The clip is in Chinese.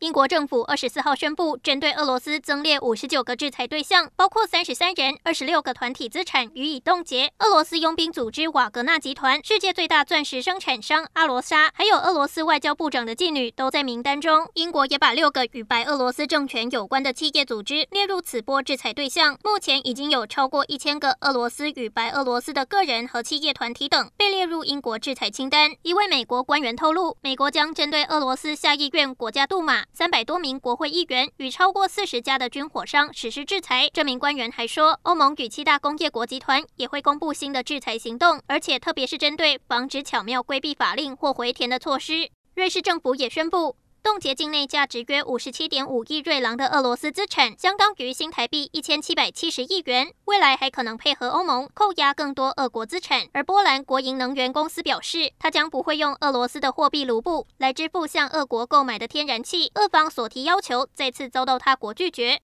英国政府二十四号宣布，针对俄罗斯增列五十九个制裁对象，包括三十三人、二十六个团体资产予以冻结。俄罗斯佣兵组织瓦格纳集团、世界最大钻石生产商阿罗莎，还有俄罗斯外交部长的妓女都在名单中。英国也把六个与白俄罗斯政权有关的企业组织列入此波制裁对象。目前已经有超过一千个俄罗斯与白俄罗斯的个人和企业团体等被列入英国制裁清单。一位美国官员透露，美国将针对俄罗斯下议院、国家杜马。三百多名国会议员与超过四十家的军火商实施制裁。这名官员还说，欧盟与七大工业国集团也会公布新的制裁行动，而且特别是针对防止巧妙规避法令或回填的措施。瑞士政府也宣布。冻结境内价值约五十七点五亿瑞郎的俄罗斯资产，相当于新台币一千七百七十亿元。未来还可能配合欧盟扣押更多俄国资产。而波兰国营能源公司表示，它将不会用俄罗斯的货币卢布来支付向俄国购买的天然气。俄方所提要求再次遭到他国拒绝。